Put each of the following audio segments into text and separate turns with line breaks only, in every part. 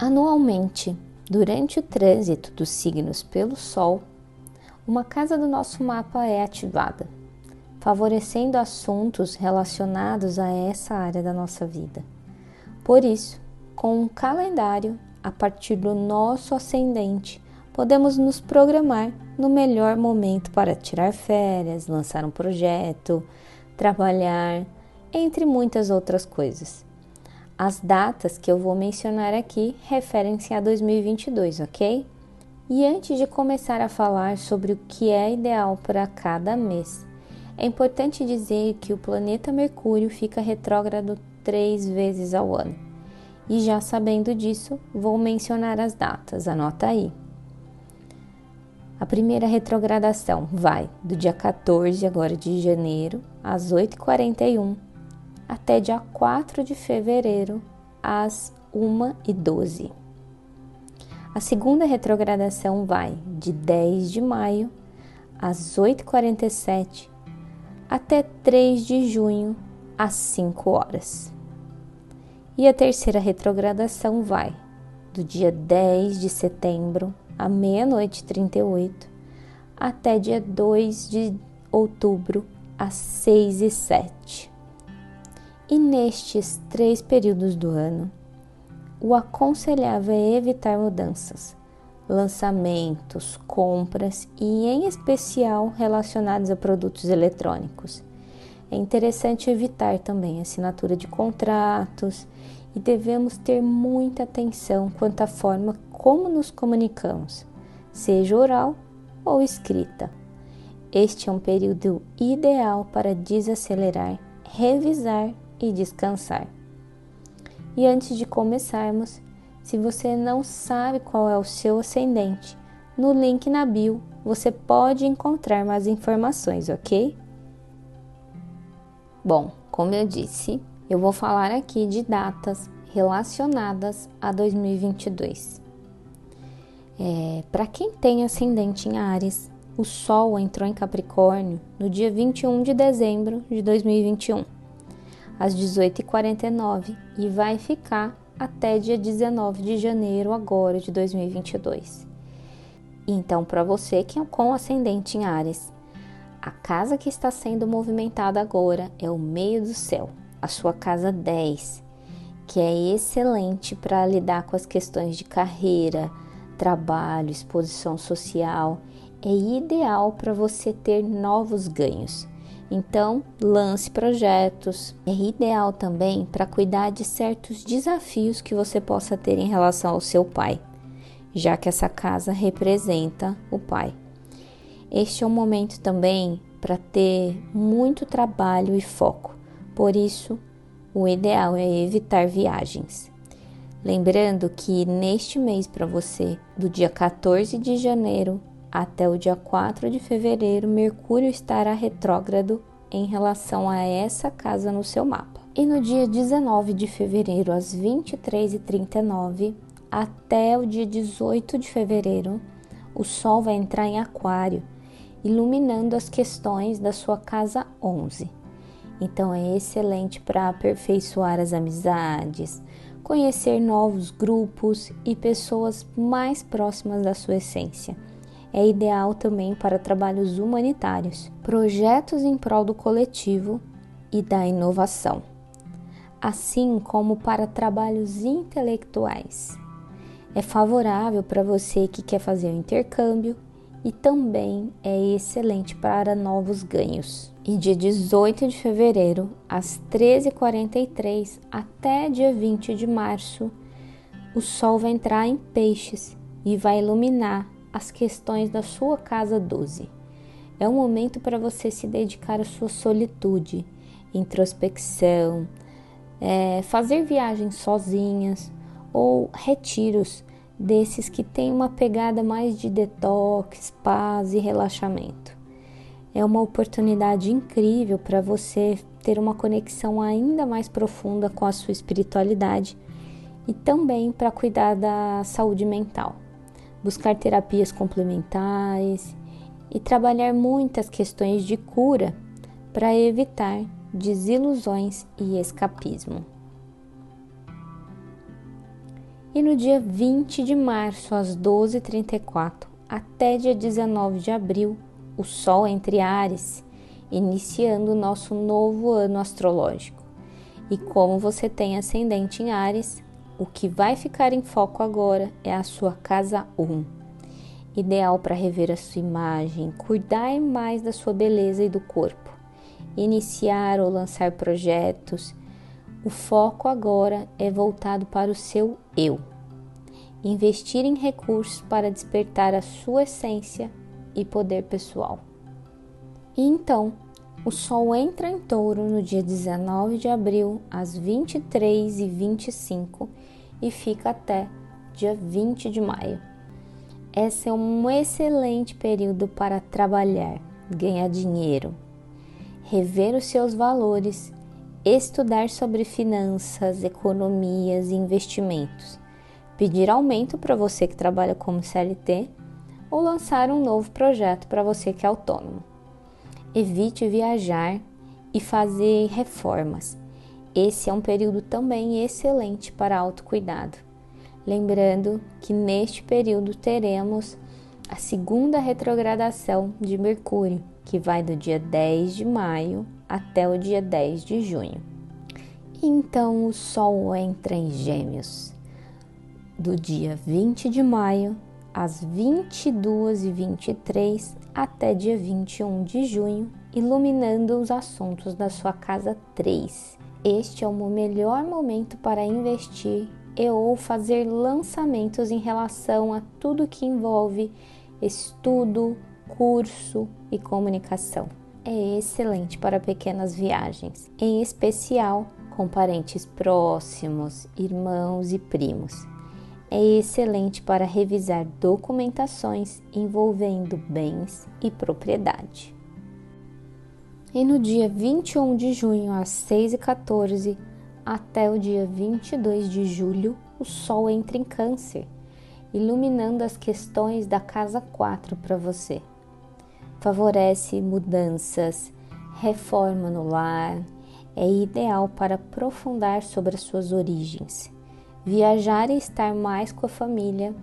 Anualmente, durante o trânsito dos signos pelo Sol, uma casa do nosso mapa é ativada, favorecendo assuntos relacionados a essa área da nossa vida. Por isso, com um calendário, a partir do nosso ascendente, podemos nos programar no melhor momento para tirar férias, lançar um projeto, trabalhar, entre muitas outras coisas. As datas que eu vou mencionar aqui referem-se a 2022, ok? E antes de começar a falar sobre o que é ideal para cada mês, é importante dizer que o planeta Mercúrio fica retrógrado três vezes ao ano. E já sabendo disso, vou mencionar as datas, anota aí. A primeira retrogradação vai do dia 14 agora de janeiro às 8h41 até dia 4 de fevereiro às 1h12. A segunda retrogradação vai de 10 de maio às 8h47 até 3 de junho às 5 horas. E a terceira retrogradação vai do dia 10 de setembro à meia-noite 38 até dia 2 de outubro às 6 e 7. E nestes três períodos do ano, o aconselhável é evitar mudanças, lançamentos, compras e, em especial, relacionados a produtos eletrônicos. É interessante evitar também assinatura de contratos e devemos ter muita atenção quanto à forma como nos comunicamos, seja oral ou escrita. Este é um período ideal para desacelerar, revisar e descansar. E antes de começarmos, se você não sabe qual é o seu ascendente, no link na bio você pode encontrar mais informações, ok? Bom, como eu disse, eu vou falar aqui de datas relacionadas a 2022. É, Para quem tem ascendente em Ares, o Sol entrou em Capricórnio no dia 21 de dezembro de 2021 às 18h49 e vai ficar até dia 19 de janeiro agora de 2022. Então, para você que é com ascendente em Ares, a casa que está sendo movimentada agora é o meio do céu, a sua casa 10, que é excelente para lidar com as questões de carreira, trabalho, exposição social. É ideal para você ter novos ganhos. Então, lance projetos. É ideal também para cuidar de certos desafios que você possa ter em relação ao seu pai, já que essa casa representa o pai. Este é um momento também para ter muito trabalho e foco. Por isso, o ideal é evitar viagens. Lembrando que neste mês para você, do dia 14 de janeiro até o dia 4 de fevereiro, Mercúrio estará retrógrado em relação a essa casa no seu mapa. E no dia 19 de fevereiro, às 23h39, até o dia 18 de fevereiro, o Sol vai entrar em Aquário, iluminando as questões da sua casa 11. Então é excelente para aperfeiçoar as amizades, conhecer novos grupos e pessoas mais próximas da sua essência é ideal também para trabalhos humanitários, projetos em prol do coletivo e da inovação, assim como para trabalhos intelectuais. É favorável para você que quer fazer o intercâmbio e também é excelente para novos ganhos. E dia 18 de fevereiro, às 13h43 até dia 20 de março, o Sol vai entrar em Peixes e vai iluminar as questões da sua casa 12. É um momento para você se dedicar à sua solitude, introspecção, é, fazer viagens sozinhas ou retiros desses que têm uma pegada mais de detox, paz e relaxamento. É uma oportunidade incrível para você ter uma conexão ainda mais profunda com a sua espiritualidade e também para cuidar da saúde mental buscar terapias complementares e trabalhar muitas questões de cura para evitar desilusões e escapismo. E no dia 20 de março, às 12h34, até dia 19 de abril, o Sol entre Ares, iniciando o nosso novo ano astrológico. E como você tem ascendente em Ares, o que vai ficar em foco agora é a sua casa 1. Ideal para rever a sua imagem, cuidar mais da sua beleza e do corpo, iniciar ou lançar projetos. O foco agora é voltado para o seu eu. Investir em recursos para despertar a sua essência e poder pessoal. E então, o Sol entra em touro no dia 19 de abril, às 23h25 e fica até dia 20 de maio. Esse é um excelente período para trabalhar, ganhar dinheiro, rever os seus valores, estudar sobre finanças, economias e investimentos, pedir aumento para você que trabalha como CLT ou lançar um novo projeto para você que é autônomo. Evite viajar e fazer reformas. Esse é um período também excelente para autocuidado. Lembrando que neste período teremos a segunda retrogradação de Mercúrio, que vai do dia 10 de maio até o dia 10 de junho. Então o Sol entra em Gêmeos do dia 20 de maio às 22h23 até dia 21 de junho, iluminando os assuntos da sua casa 3. Este é o melhor momento para investir e ou fazer lançamentos em relação a tudo que envolve estudo, curso e comunicação. É excelente para pequenas viagens, em especial com parentes próximos, irmãos e primos é excelente para revisar documentações envolvendo bens e propriedade. E no dia 21 de junho, às 6h14, até o dia 22 de julho, o Sol entra em Câncer, iluminando as questões da casa 4 para você. Favorece mudanças, reforma no lar, é ideal para aprofundar sobre as suas origens viajar e estar mais com a família,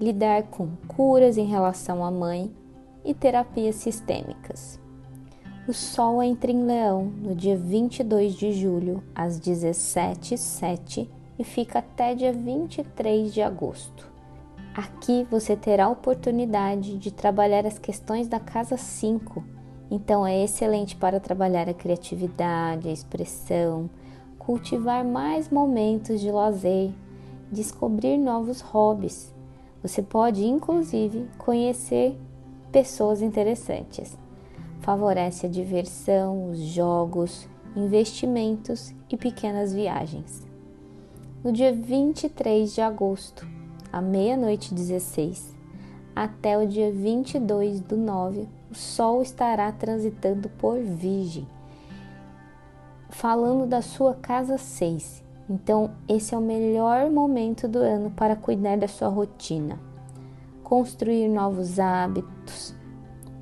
lidar com curas em relação à mãe e terapias sistêmicas. O Sol entra em Leão no dia 22 de julho, às 17h07 e fica até dia 23 de agosto. Aqui você terá a oportunidade de trabalhar as questões da casa 5, então é excelente para trabalhar a criatividade, a expressão, cultivar mais momentos de lazer, descobrir novos hobbies. Você pode, inclusive, conhecer pessoas interessantes. Favorece a diversão, os jogos, investimentos e pequenas viagens. No dia 23 de agosto, à meia-noite 16, até o dia 22 do 9, o Sol estará transitando por Virgem falando da sua casa 6. Então, esse é o melhor momento do ano para cuidar da sua rotina, construir novos hábitos,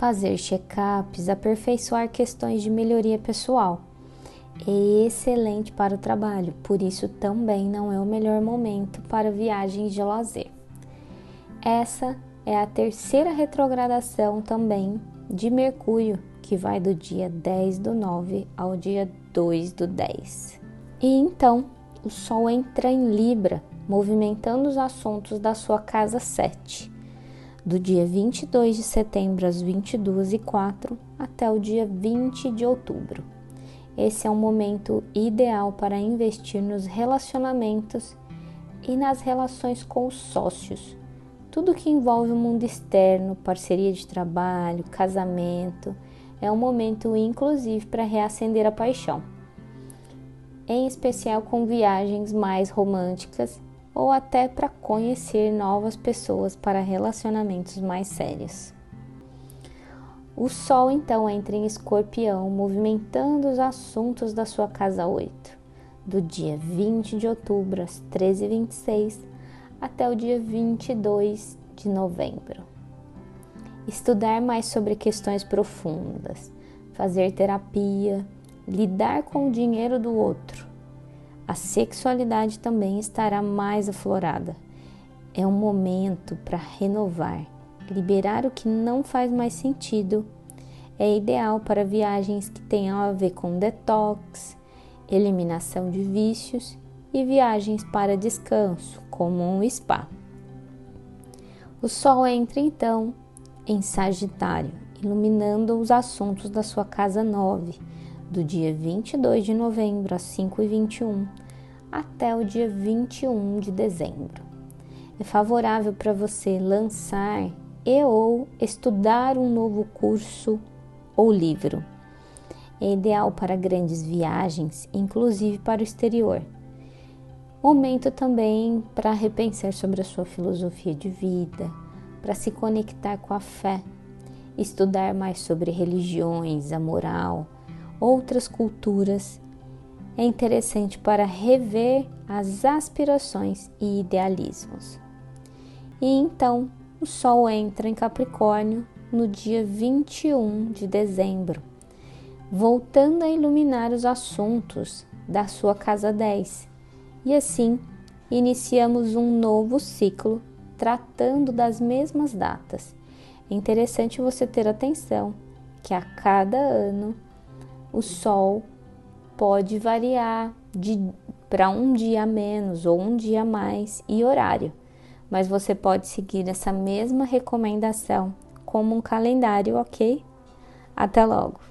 fazer check-ups, aperfeiçoar questões de melhoria pessoal. É excelente para o trabalho, por isso também não é o melhor momento para viagens de lazer. Essa é a terceira retrogradação também de Mercúrio, que vai do dia 10 do 9 ao dia 2 do 10. E então o Sol entra em Libra, movimentando os assuntos da sua casa 7, do dia 22 de setembro às 22 e 04 até o dia 20 de outubro. Esse é um momento ideal para investir nos relacionamentos e nas relações com os sócios. Tudo que envolve o mundo externo, parceria de trabalho, casamento, é um momento inclusive para reacender a paixão, em especial com viagens mais românticas ou até para conhecer novas pessoas para relacionamentos mais sérios. O Sol então entra em Escorpião, movimentando os assuntos da sua casa 8, do dia 20 de outubro às 13h26 até o dia 22 de novembro estudar mais sobre questões profundas, fazer terapia, lidar com o dinheiro do outro, a sexualidade também estará mais aflorada. É um momento para renovar, liberar o que não faz mais sentido. É ideal para viagens que tenham a ver com detox, eliminação de vícios e viagens para descanso, como um spa. O Sol entra então em Sagitário, iluminando os assuntos da sua casa 9, do dia 22 de novembro às 5 e 21 até o dia 21 de dezembro. É favorável para você lançar e ou estudar um novo curso ou livro. É ideal para grandes viagens, inclusive para o exterior. Momento também para repensar sobre a sua filosofia de vida, para se conectar com a fé, estudar mais sobre religiões, a moral, outras culturas. É interessante para rever as aspirações e idealismos. E então o Sol entra em Capricórnio no dia 21 de dezembro, voltando a iluminar os assuntos da sua casa 10 e assim iniciamos um novo ciclo tratando das mesmas datas. É interessante você ter atenção que a cada ano o Sol pode variar para um dia menos ou um dia mais e horário, mas você pode seguir essa mesma recomendação como um calendário, ok? Até logo!